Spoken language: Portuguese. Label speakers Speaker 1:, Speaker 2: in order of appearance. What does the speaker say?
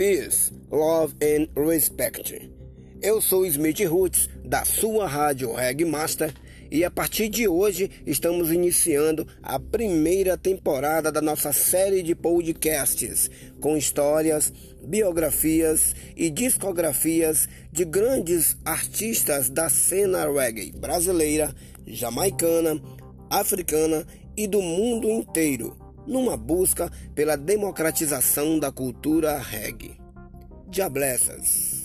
Speaker 1: Peace, Love and Respect. Eu sou Smith Roots, da sua rádio Reg Master, e a partir de hoje estamos iniciando a primeira temporada da nossa série de podcasts com histórias, biografias e discografias de grandes artistas da cena reggae brasileira, jamaicana, africana e do mundo inteiro, numa busca pela democratização da cultura reggae. Diablessas.